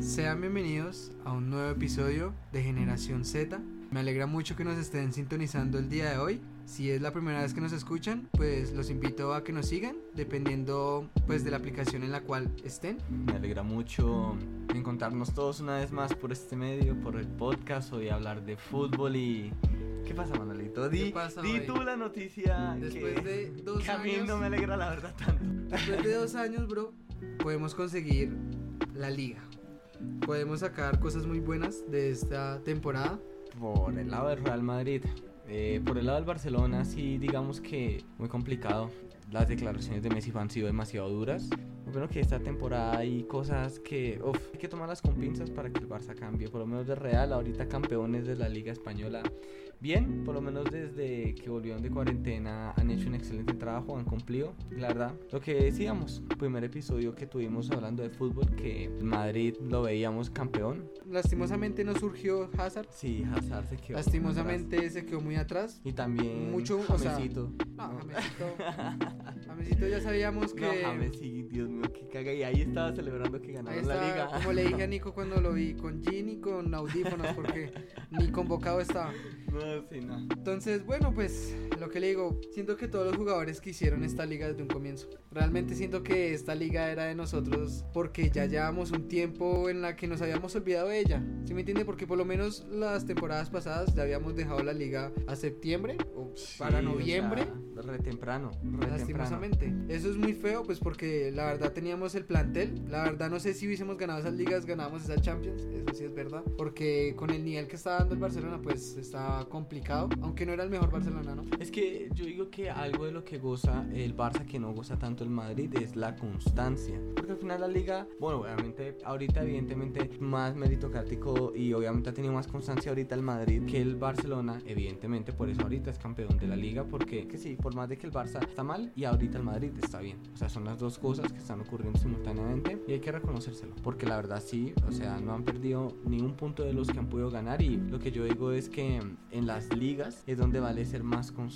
Sean bienvenidos a un nuevo episodio de Generación Z. Me alegra mucho que nos estén sintonizando el día de hoy. Si es la primera vez que nos escuchan, pues los invito a que nos sigan, dependiendo pues de la aplicación en la cual estén. Me alegra mucho encontrarnos todos una vez más por este medio, por el podcast, hoy hablar de fútbol y... ¿Qué pasa, Manolito? Di, ¿Qué pasa, di tú la noticia Después que, de dos que a mí años- no me alegra la verdad tanto. Después de dos años, bro, podemos conseguir la liga. Podemos sacar cosas muy buenas de esta temporada. Por el lado del Real Madrid, eh, por el lado del Barcelona, sí, digamos que muy complicado. Las declaraciones de Messi han sido demasiado duras. Bueno, que esta temporada hay cosas que uf, hay que tomarlas con pinzas para que el Barça cambie. Por lo menos de Real, ahorita campeones de la Liga Española. Bien, por lo menos desde que volvieron de cuarentena han hecho un excelente trabajo, han cumplido. La verdad, lo que decíamos, primer episodio que tuvimos hablando de fútbol, que Madrid lo veíamos campeón. Lastimosamente no surgió Hazard. Sí, Hazard se quedó. Lastimosamente se quedó muy atrás. Y también Mucho, o sea. No, Jamesito. Jamesito ya sabíamos que. No, James, sí, Dios mío, que caga. Y ahí estaba celebrando que ganaron la liga. como le dije a Nico cuando lo vi, con Gin y con audífonos, porque ni convocado estaba. No, sí, no. Entonces, bueno, pues lo que le digo, siento que todos los jugadores que hicieron esta liga desde un comienzo. Realmente siento que esta liga era de nosotros porque ya llevamos un tiempo en la que nos habíamos olvidado de ella. ¿Sí me entiende? Porque por lo menos las temporadas pasadas ya habíamos dejado la liga a septiembre o para Sí, o noviembre. sea, re temprano. Re temprano. Lastimosamente. Eso es muy feo, pues porque la verdad teníamos el plantel. La verdad no sé si hubiésemos ganado esas ligas, ganábamos esas Champions. Eso sí es verdad. Porque con el nivel que está dando el Barcelona, pues está complicado. Aunque no era el mejor Barcelona, ¿no? Es que yo digo que algo de lo que goza el Barça que no goza tanto el Madrid es la constancia. Porque al final la liga, bueno, obviamente ahorita evidentemente más meritocrático y obviamente ha tenido más constancia ahorita el Madrid que el Barcelona, evidentemente por eso ahorita es campeón de la liga porque que sí, por más de que el Barça está mal y ahorita el Madrid está bien. O sea, son las dos cosas que están ocurriendo simultáneamente y hay que reconocérselo. Porque la verdad sí, o sea, no han perdido ni un punto de los que han podido ganar y lo que yo digo es que en las ligas es donde vale ser más constante.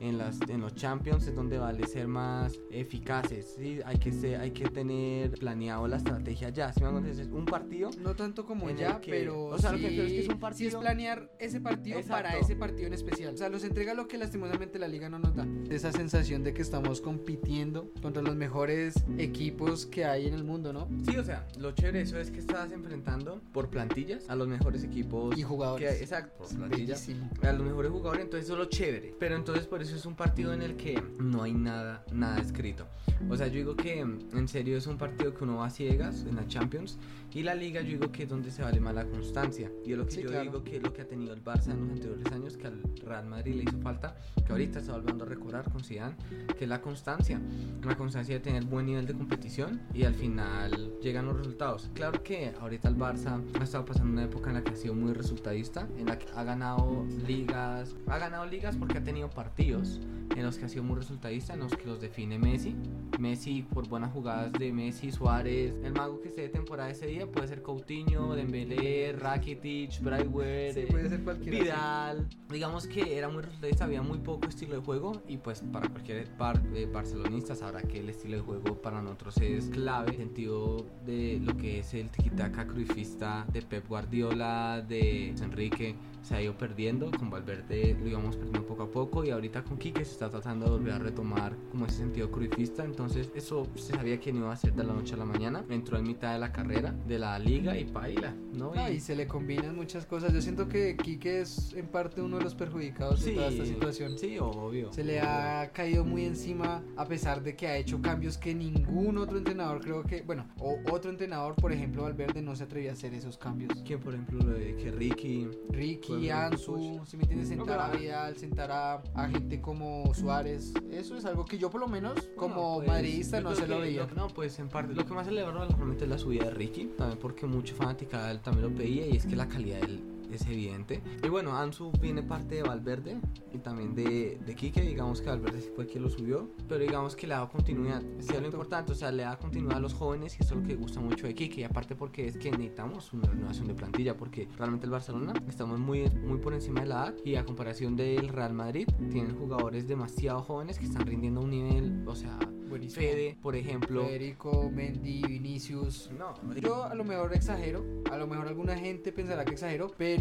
En las en los Champions es donde vale ser más eficaces. ¿sí? Hay que ser, hay que tener planeado la estrategia ya. Si me hago entender, es un partido No tanto como ya, que- pero. o sea, lo sí, que creo es que es un sí es partido- planear ese partido Exacto. para ese partido en especial. O sea, nos entrega lo que lastimosamente la liga no nos da. Esa sensación de que estamos compitiendo contra los mejores equipos que hay en el mundo, ¿no? Sí, o sea, lo chévere eso es que estás enfrentando por plantillas a los mejores equipos Y jugadores. que- exacto, por plantillas. Bellísimo. A los mejores jugadores, entonces eso es lo chévere. Pero entonces por eso es un partido en el que no hay nada, nada escrito. O sea, yo digo que en serio es un partido que uno va a ciegas en la Champions. Y la liga yo digo que es donde se vale más la constancia. Y es lo que Sí, yo claro. digo que es lo que ha tenido el Barça en los anteriores años, que al Real Madrid le hizo falta, que ahorita está volviendo a recordar con Zidane, que es la constancia. La constancia de tener buen nivel de competición y al final llegan los resultados. Claro que ahorita el Barça ha estado pasando una época en la que ha sido muy resultadista, en la que ha ganado ligas, ha ganado ligas porque ha tenido partidos en los que ha sido muy resultadista, en los que los define Messi. Messi por buenas jugadas de Messi, Suárez, el mago que esté de temporada ese día puede ser Coutinho, Dembélé, Rakitic, Brightware, Sí, puede ser cualquiera, Vidal. Digamos que era muy resultadista, había muy poco estilo de juego y pues para cualquier par, eh, barcelonista sabrá que el estilo de juego para nosotros es clave, en el sentido de lo que es el tiki-taka cruifista de Pep Guardiola, de Enrique, se ha ido perdiendo, con Valverde lo íbamos perdiendo poco a poco y ahorita con Quique se está tratando de volver a retomar como ese sentido cruifista, entonces eso se sabía que no iba a ser de la noche a la mañana, entró en mitad de la carrera de la liga y paila, ¿no? No, y se le combinan muchas cosas. Yo siento que Quique es en parte uno de los perjudicados de toda esta situación. Sí, obvio. Se le ha caído muy encima a pesar de que ha hecho cambios que ningún otro entrenador creo que, bueno, o otro entrenador, por ejemplo, Valverde no se atrevía a hacer esos cambios. ¿Quién, por ejemplo, lo de que Ricky? Ricky, Pues, Ansu, si me entiendes, sentar a Vidal, sentar a, a gente como Suárez, eso es algo que yo por lo menos como pues, madridista no se lo veía. no, pues en parte, lo que más celebraba realmente es la subida de Ricky, también porque mucho fanática de él también lo pedía y es que la calidad del es evidente. Y bueno, Ansu viene parte de Valverde y también de, de Quique. Digamos que Valverde sí fue quien lo subió, pero digamos que le da continuidad. Es lo importante, o sea, le da continuidad a los jóvenes y eso es lo que gusta mucho de Quique. Y aparte, porque es que necesitamos una renovación de plantilla, porque realmente el Barcelona estamos muy, muy por encima de la edad y a comparación del Real Madrid, tienen jugadores demasiado jóvenes que están rindiendo a un nivel, o sea, Buenísimo. Fede, por ejemplo. Federico, Mendy, Vinicius. No, Yo a lo mejor exagero, a lo mejor alguna gente pensará que exagero, pero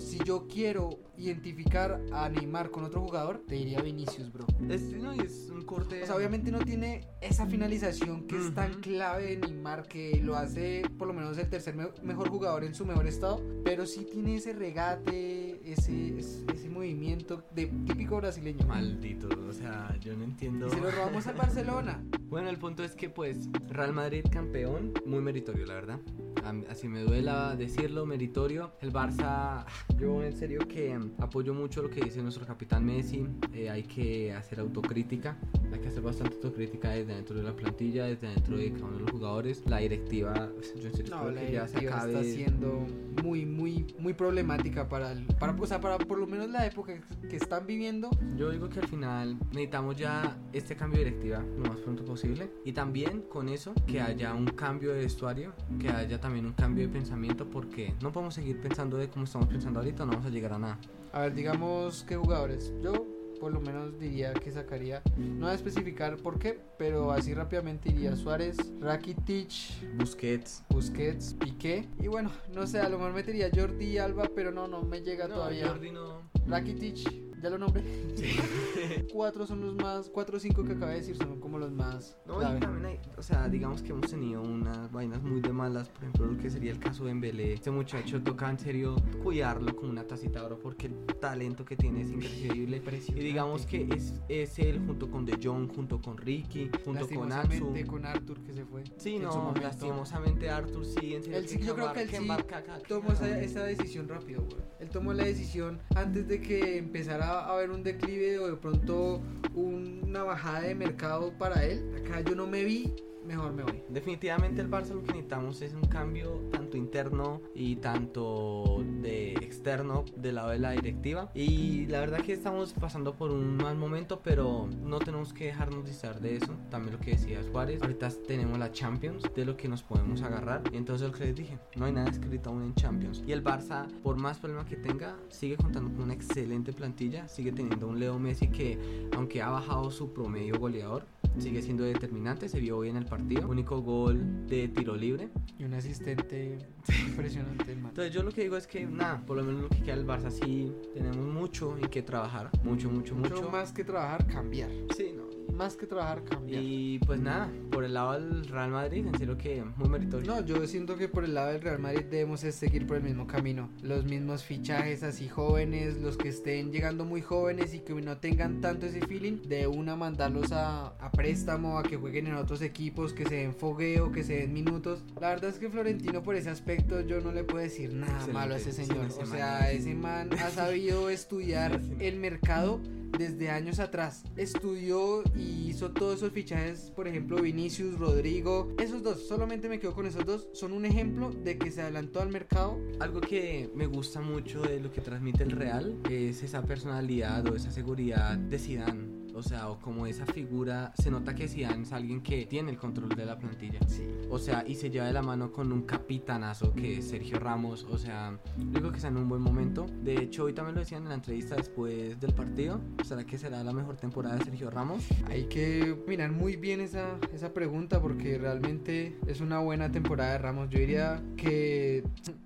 si yo quiero identificar a Neymar con otro jugador, te diría Vinicius, bro. es, no, es un corte. O sea, obviamente no tiene esa finalización que es tan clave de Neymar que lo hace por lo menos el tercer me- mejor jugador en su mejor estado, pero sí tiene ese regate, ese, ese, movimiento de típico brasileño. Maldito, o sea, yo no entiendo. Y se lo robamos al Barcelona. Bueno, el punto es que pues Real Madrid campeón, muy meritorio la verdad. Así me duela decirlo, meritorio. El Barça, yo en serio que apoyo mucho lo que dice nuestro capitán Messi. Eh, hay que hacer autocrítica, hay que hacer bastante autocrítica desde dentro de la plantilla, desde dentro de cada uno de los jugadores. La directiva, yo en serio No, la que ya se acabe. está siendo muy, muy, muy problemática para, el, para, o sea, para por lo menos la época que están viviendo. Yo digo que al final necesitamos ya este cambio de directiva lo más pronto posible y también con eso que haya un cambio de vestuario, que haya también un cambio de pensamiento porque no podemos seguir pensando de cómo estamos pensando ahorita, no vamos a llegar a nada. A ver, digamos qué jugadores. Yo por lo menos diría que sacaría, no voy a especificar por qué, pero así rápidamente diría Suárez, Rakitic, Busquets. Busquets, Piqué. Y bueno, no sé, a lo mejor metería Jordi y Alba, pero no, no me llega todavía. Jordi no. Rakitic, ya lo nombré. cuatro son los más, cuatro o cinco que acabé de decir son como los más. No, clave. y también hay, o sea, digamos que hemos tenido unas vainas muy de malas, por ejemplo, lo que sería el caso de Embele. Este muchacho toca en serio cuidarlo con una tacita de oro porque el talento que tiene es increíble. Y digamos que es, es él junto con De Jong, junto con Ricky, junto con Atsu. Con Arthur que se fue. Sí, no, lastimosamente Arthur sí, en serio. Él sí, yo creo que él sí que tomó esa, esa decisión rápido, güey. Él tomó la decisión antes de que empezara a haber un declive o de pronto una bajada de mercado para él. Acá yo no me vi, mejor me voy. Definitivamente el Barça lo que necesitamos es un cambio tanto interno y tanto de externo del lado de la directiva. Y la verdad que estamos pasando por un mal momento, pero no tenemos que dejarnos distraer de eso. También lo que decía Suárez, ahorita tenemos la Champions, de lo que nos podemos agarrar. Entonces lo que les dije, no hay nada escrito aún en Champions. Y el Barça, por más problemas que tenga, sigue contando con una excelente plantilla, sigue teniendo un Leo Messi que, aunque ha bajado su promedio goleador, sigue siendo determinante, se vio hoy en el partido. Único gol de tiro libre. Y un asistente impresionante, man. Entonces yo lo que digo es que nada, por lo menos lo que queda del Barça sí tenemos mucho en que trabajar, mucho, mucho, mucho. Mucho más que trabajar, cambiar. Sí, no. Más que trabajar, cambiar. Y pues nada, por el lado del Real Madrid, en serio que muy meritorio. No, yo siento que por el lado del Real Madrid debemos es seguir por el mismo camino. Los mismos fichajes así jóvenes, los que estén llegando muy jóvenes y que no tengan tanto ese feeling, de una mandarlos a, a préstamo, a que jueguen en otros equipos, que se den fogueo, que se den minutos. La verdad es que Florentino por ese aspecto yo no le puedo decir nada Excelente. malo a ese señor. o sea, es- ese man ha sabido estudiar el mercado desde años atrás. Estudió y hizo todos esos fichajes, por ejemplo, Vinicius, Rodrigo. Esos dos, solamente me quedo con esos dos. Son un ejemplo de que se adelantó al mercado. Algo que me gusta mucho de lo que transmite el Real es esa personalidad o esa seguridad de Zidane. O sea, o como esa figura, se nota que Zidane es alguien que tiene el control de la plantilla. Sí. O sea, y se lleva de la mano con un capitanazo que es Sergio Ramos. O sea, digo que está en un buen momento. De hecho, hoy también lo decían en la entrevista después del partido. ¿Será que será la mejor temporada de Sergio Ramos? Hay que mirar muy bien esa, esa pregunta porque realmente es una buena temporada de Ramos. Yo diría que,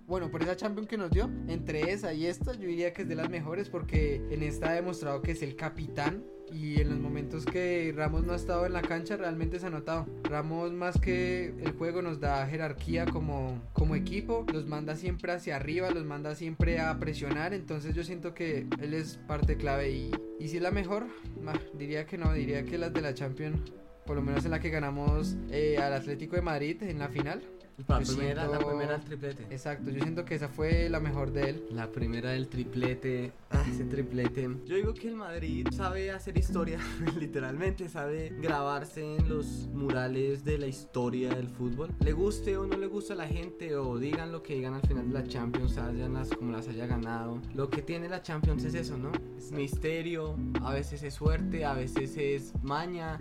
bueno, por esa Champions que nos dio, entre esa y esta, yo diría que es de las mejores porque en esta ha demostrado que es el capitán. Y en los momentos que Ramos no ha estado en la cancha realmente se ha notado. Ramos más que el juego nos da jerarquía como, como equipo, los manda siempre hacia arriba, los manda siempre a presionar. Entonces yo siento que él es parte clave y, y si es la mejor, ma, diría que no, diría que las de la Champions, por lo menos en la que ganamos eh, al Atlético de Madrid en la final. La primera, la siento- primera del triplete. Exacto, yo siento que esa fue la mejor de él. La primera del triplete. Ah, ese triplete. Yo digo que el Madrid sabe hacer historia, literalmente, sabe grabarse en los murales de la historia del fútbol. Le guste o no le guste a la gente, o digan lo que digan al final de la Champions, hayan las, como las haya ganado. Lo que tiene la Champions es eso, ¿no? Es misterio, a veces es suerte, a veces es maña,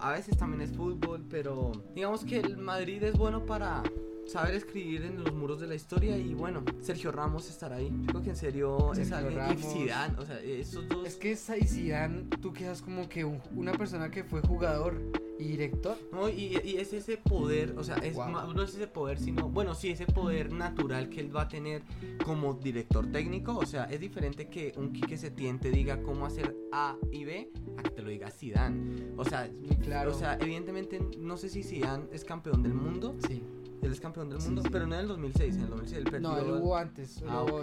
a veces también es fútbol, pero digamos que el Madrid es bueno para saber escribir en los muros de la historia y bueno, Sergio Ramos estará ahí. Yo creo que en serio es alguien Ramos. y Zidane, o sea, esos dos Es que esa y Zidane, tú quedas como que un- una persona que fue jugador y director. No, y, y es ese poder, o sea, es Wow. ma- no es ese poder, sino, bueno, sí, ese poder natural que él va a tener como director técnico, o sea, es diferente que un Quique Setién te diga cómo hacer A y B a que te lo diga Zidane. O sea, claro. o sea, evidentemente no sé si Zidane es campeón del mundo, Sí. él es campeón del Sí, mundo, sí. pero no en el 2006, en el 2006 él perdió. No, él hubo antes, Ah, hubo.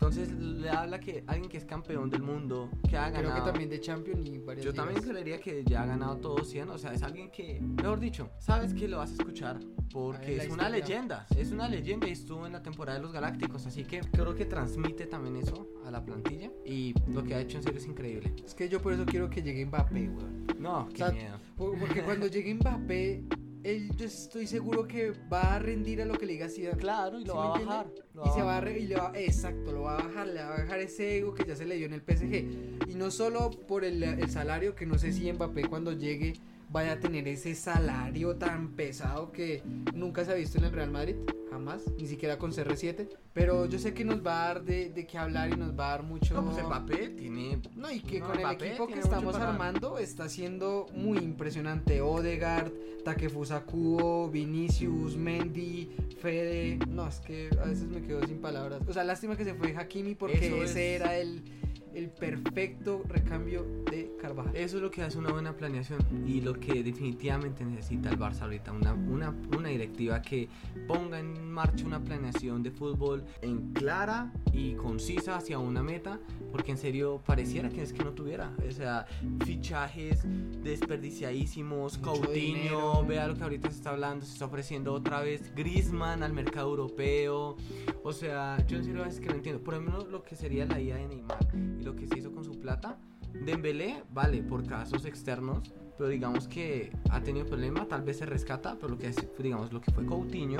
Entonces le habla que alguien que es campeón del mundo, que ha Creo ganado que también de Champion y varias yo también ligas. creería que ya ha ganado todos 100, o sea, es alguien que, mejor dicho, sabes que lo vas a escuchar porque es una leyenda, es una leyenda y estuvo en la temporada de los Galácticos, así que creo que transmite también eso a la plantilla y lo que ha hecho en serio es increíble. Es que yo por eso quiero que llegue Mbappé, weón. No, qué sea, miedo. Por- Porque cuando llegue Mbappé, él yo estoy seguro que va a rendir a lo que le diga Zidane. Claro, y lo ¿Sí va a bajar. lo Y se va a bajar. re- y le va, exacto, lo va a bajar, le va a bajar ese ego que ya se le dio en el PSG. Y no solo por el, el salario, que no sé si Mbappé cuando llegue vaya a tener ese salario tan pesado que nunca se ha visto en el Real Madrid, jamás, ni siquiera con CR7. Pero yo sé que nos va a dar de, de qué hablar y nos va a dar mucho... No, pues tiene No, y que No, con el equipo que estamos para armando está siendo muy impresionante. Odegaard, Takefusa Kubo, Vinicius, Mendy, Fede. No, es que a veces me quedo sin palabras. O sea, lástima que se fue Hakimi porque Eso ese es. era el, el perfecto recambio de Carvajal. Eso es lo que hace una buena planeación y lo que definitivamente necesita el Barça ahorita, una, una, una directiva que ponga en marcha una planeación de fútbol en clara y concisa hacia una meta, porque en serio pareciera que es que no tuviera, o sea, fichajes desperdiciadísimos, Mucho Coutinho, dinero. vea lo que ahorita se está hablando, se está ofreciendo otra vez Griezmann al mercado europeo, o sea, yo en serio a veces que no entiendo, por ejemplo lo que sería la ida de Neymar y lo que se hizo con su plata, Dembélé, vale, por casos externos, pero digamos que ha tenido problema, tal vez se rescata, pero lo que es, digamos, lo que fue Coutinho,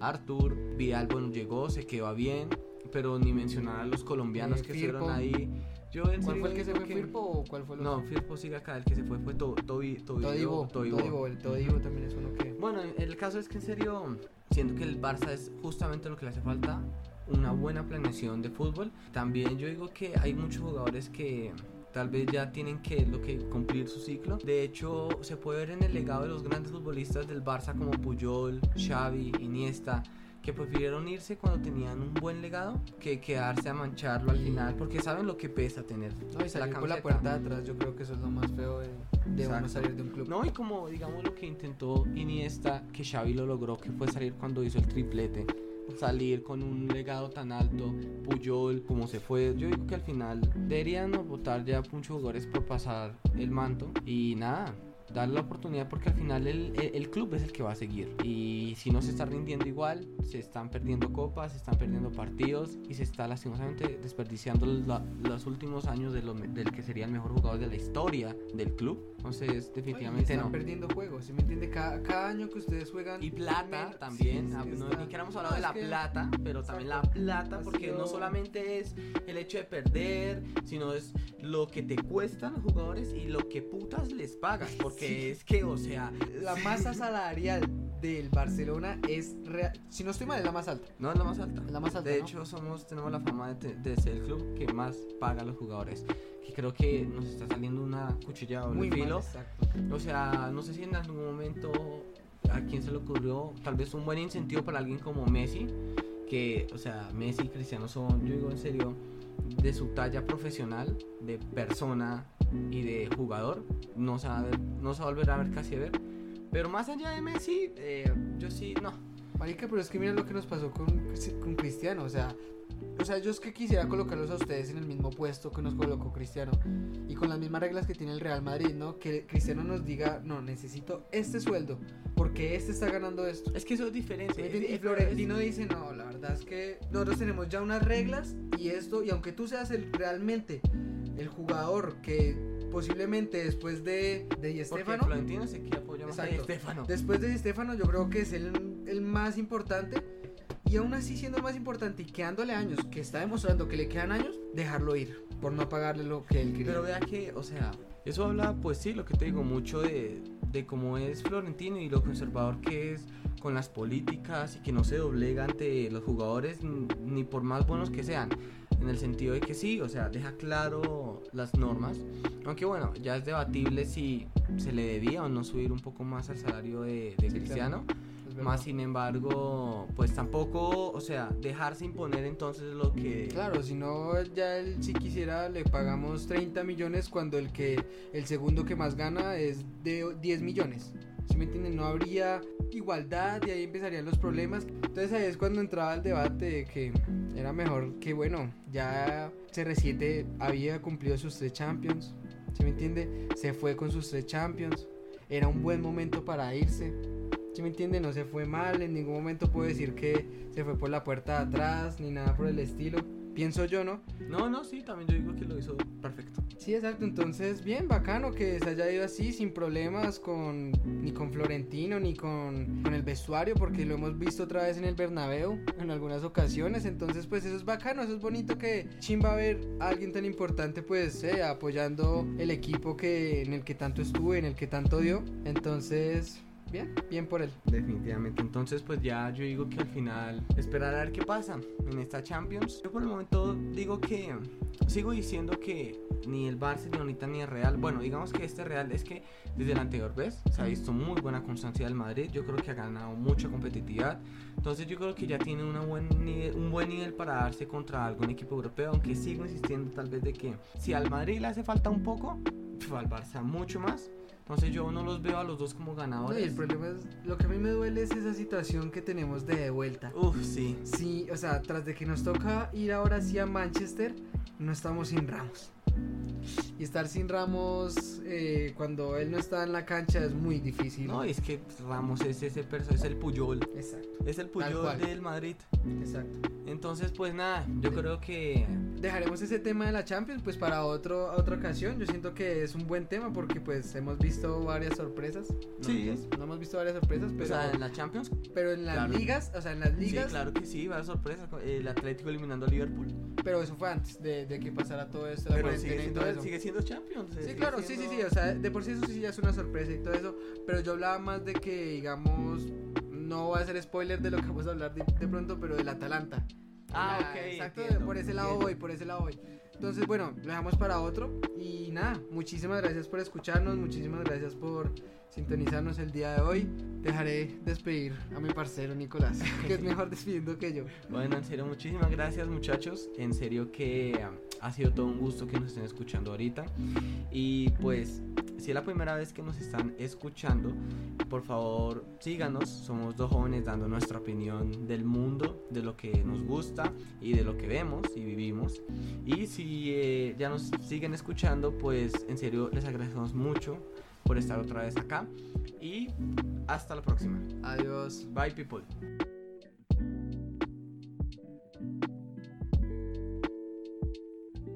Artur, Vidal, bueno, llegó, se quedó bien, pero ni mencionar a los colombianos Eh, que Firpo. estuvieron ahí. Yo en ¿Cuál serio fue el que se fue Firpo o cuál fue el No, otro? Firpo sigue acá, el que se fue fue To- Tobi, Tobi- Todibo, Todibo. Todibo, el Todibo también es uno que... Bueno, el caso es que en serio siento que el Barça es justamente lo que le hace falta, una buena planeación de fútbol. También yo digo que hay muchos jugadores que tal vez ya tienen que lo que cumplir su ciclo. De hecho, se puede ver en el legado de los grandes futbolistas del Barça como Puyol, Xavi, Iniesta que prefirieron irse cuando tenían un buen legado que quedarse a mancharlo al final porque saben lo que pesa tener No, y salir por la puerta de atrás, yo creo que eso es lo más feo de, de uno salir de un club. No, y como digamos lo que intentó Iniesta, que Xavi lo logró, que fue salir cuando hizo el triplete, salir con un legado tan alto, Puyol, como se fue, yo digo que al final deberían votar ya muchos jugadores por pasar el manto y nada. Darle la oportunidad porque al final el, el- el club es el que va a seguir. Y si no se está rindiendo igual, se están perdiendo copas, se están perdiendo partidos y se está lastimosamente desperdiciando la- los últimos años de lo- del que sería el mejor jugador de la historia del club. Entonces, definitivamente están no. perdiendo juegos, ¿sí me entiende? Cada, cada año que ustedes juegan. Y plata también, sí, ah, que no, ni queramos hablar de la que- plata, pero también la plata, porque no solamente es el hecho de perder, sino es lo que te cuestan los jugadores y lo que putas les pagas, porque Es que, o sea, La masa salarial del Barcelona es real. Si no estoy mal, es la más alta. no es la más alta. Es la más alta. De ¿no? hecho, somos, tenemos la fama de, de ser el club que más paga a los jugadores. Que creo que nos está saliendo una cuchilla de muy mal, filo. exacto. O sea, no sé si en algún momento a quién se le ocurrió, tal vez un buen incentivo para alguien como Messi, que, o sea, Messi y Cristiano son, yo digo en serio, de su talla profesional, de persona y de jugador, no se va a, ver- no se va a volver a ver casi a ver. Pero más allá de Messi, eh, yo sí, no. Marica, pero es que mira lo que nos pasó con, con Cristiano. O sea, o sea, yo es que quisiera colocarlos a ustedes en el mismo puesto que nos colocó Cristiano y con las mismas reglas que tiene el Real Madrid, ¿no? Que Cristiano nos diga, no, necesito este sueldo porque este está ganando esto. Es que eso es diferente. Y Florentino dice, no, la verdad es que nosotros tenemos ya unas reglas y esto, y aunque tú seas el, realmente el jugador que posiblemente después de, de Di Stefano, Florentino más a Di Stefano. Después de Di Stefano yo creo que es el, el más importante y aún así siendo más importante y quedándole años, que está demostrando que le quedan años, dejarlo ir por no pagarle lo que él quería. Pero vea que, o sea, eso habla, pues sí, lo que te digo, mucho de, de cómo es Florentino y lo conservador que es con las políticas y que no se doblega ante los jugadores ni por más buenos que sean. En el sentido de que sí, o sea, deja claro las normas. Aunque bueno, ya es debatible si se le debía o no subir un poco más al salario de, de Cristiano. Más sin embargo, pues tampoco, o sea, dejarse imponer entonces lo que... Claro, si no, ya él si quisiera le pagamos 30 millones cuando el que el segundo que más gana es de 10 millones. Si me entienden? No habría igualdad y ahí empezarían los problemas. Entonces ahí es cuando entraba el debate de que era mejor que, bueno, ya CR7 había cumplido sus tres Champions. ¿Sí me entiende? Se fue con sus tres Champions. Era un buen momento para irse ¿Sí me entiende? No se fue mal, en ningún momento puedo decir que se fue por la puerta de atrás, ni nada por el estilo. Pienso yo, ¿no? No, no, sí, también yo digo que lo hizo perfecto. Sí, exacto. Entonces, bien, bacano que se haya ido así, sin problemas con ni con Florentino, ni con, con el vestuario, porque lo hemos visto otra vez en el Bernabéu en algunas ocasiones. Entonces, pues eso es bacano, eso es bonito que chimba ver a alguien tan importante, pues, eh, apoyando el equipo que, en el que tanto estuve, en el que tanto dio. Entonces, bien, bien por él. Definitivamente. Entonces, pues ya yo digo que al final esperar a ver qué pasa en esta Champions. Yo por el momento digo que sigo diciendo que ni el Barça, ni el Real. Bueno, digamos que este Real es que desde el anterior vez se ha visto muy buena constancia del Madrid. Yo creo que ha ganado mucha competitividad. Entonces yo creo que ya tiene una buen nivel, un buen nivel para darse contra algún equipo europeo. Aunque sigo insistiendo tal vez de que si al Madrid le hace falta un poco, al Barça mucho más. Entonces yo no los veo a los dos como ganadores. No, y el problema es, lo que a mí me duele es esa situación que tenemos de vuelta. Uf, sí. Sí, o sea, tras de que nos toca ir ahora sí a Manchester, no estamos sin Ramos. Y estar sin Ramos eh, cuando él no está en la cancha es muy difícil. No, es que Ramos es ese es el Puyol. Exacto. Es el Puyol del Madrid. Exacto. Entonces, pues nada, yo creo que dejaremos ese tema de la Champions pues para otro otra ocasión. Yo siento que es un buen tema porque pues hemos visto varias sorpresas. Sí. No, hemos visto varias sorpresas, pero o sea, en la Champions, pero en las ligas, o sea, en las ligas. Sí, claro que sí, varias sorpresas. El Atlético eliminando a Liverpool. Pero eso fue antes de, de que pasara todo esto, la pero sigue siendo, sigue siendo Champions. Sí, claro, sí, sí, sí, o sea, de por sí eso sí ya es una sorpresa y todo eso, pero yo hablaba más de que digamos no voy a hacer spoiler de lo que vamos a hablar de, de pronto, pero del Atalanta. Ah, ok. Exacto, por ese lado voy, por ese lado voy. Entonces, bueno, lo dejamos para otro. Y nada, muchísimas gracias por escucharnos, muchísimas gracias por sintonizarnos el día de hoy. Dejaré despedir a mi parcero Nicolás, que es mejor despidiendo que yo. Bueno, en serio, muchísimas gracias muchachos. En serio que um, ha sido todo un gusto que nos estén escuchando ahorita. Y pues, si es la primera vez que nos están escuchando, por favor síganos. Somos dos jóvenes dando nuestra opinión del mundo, de lo que nos gusta y de lo que vemos y vivimos. Y si eh, ya nos siguen escuchando, pues en serio les agradecemos mucho por estar otra vez acá. Y hasta la próxima. Adiós. Bye people.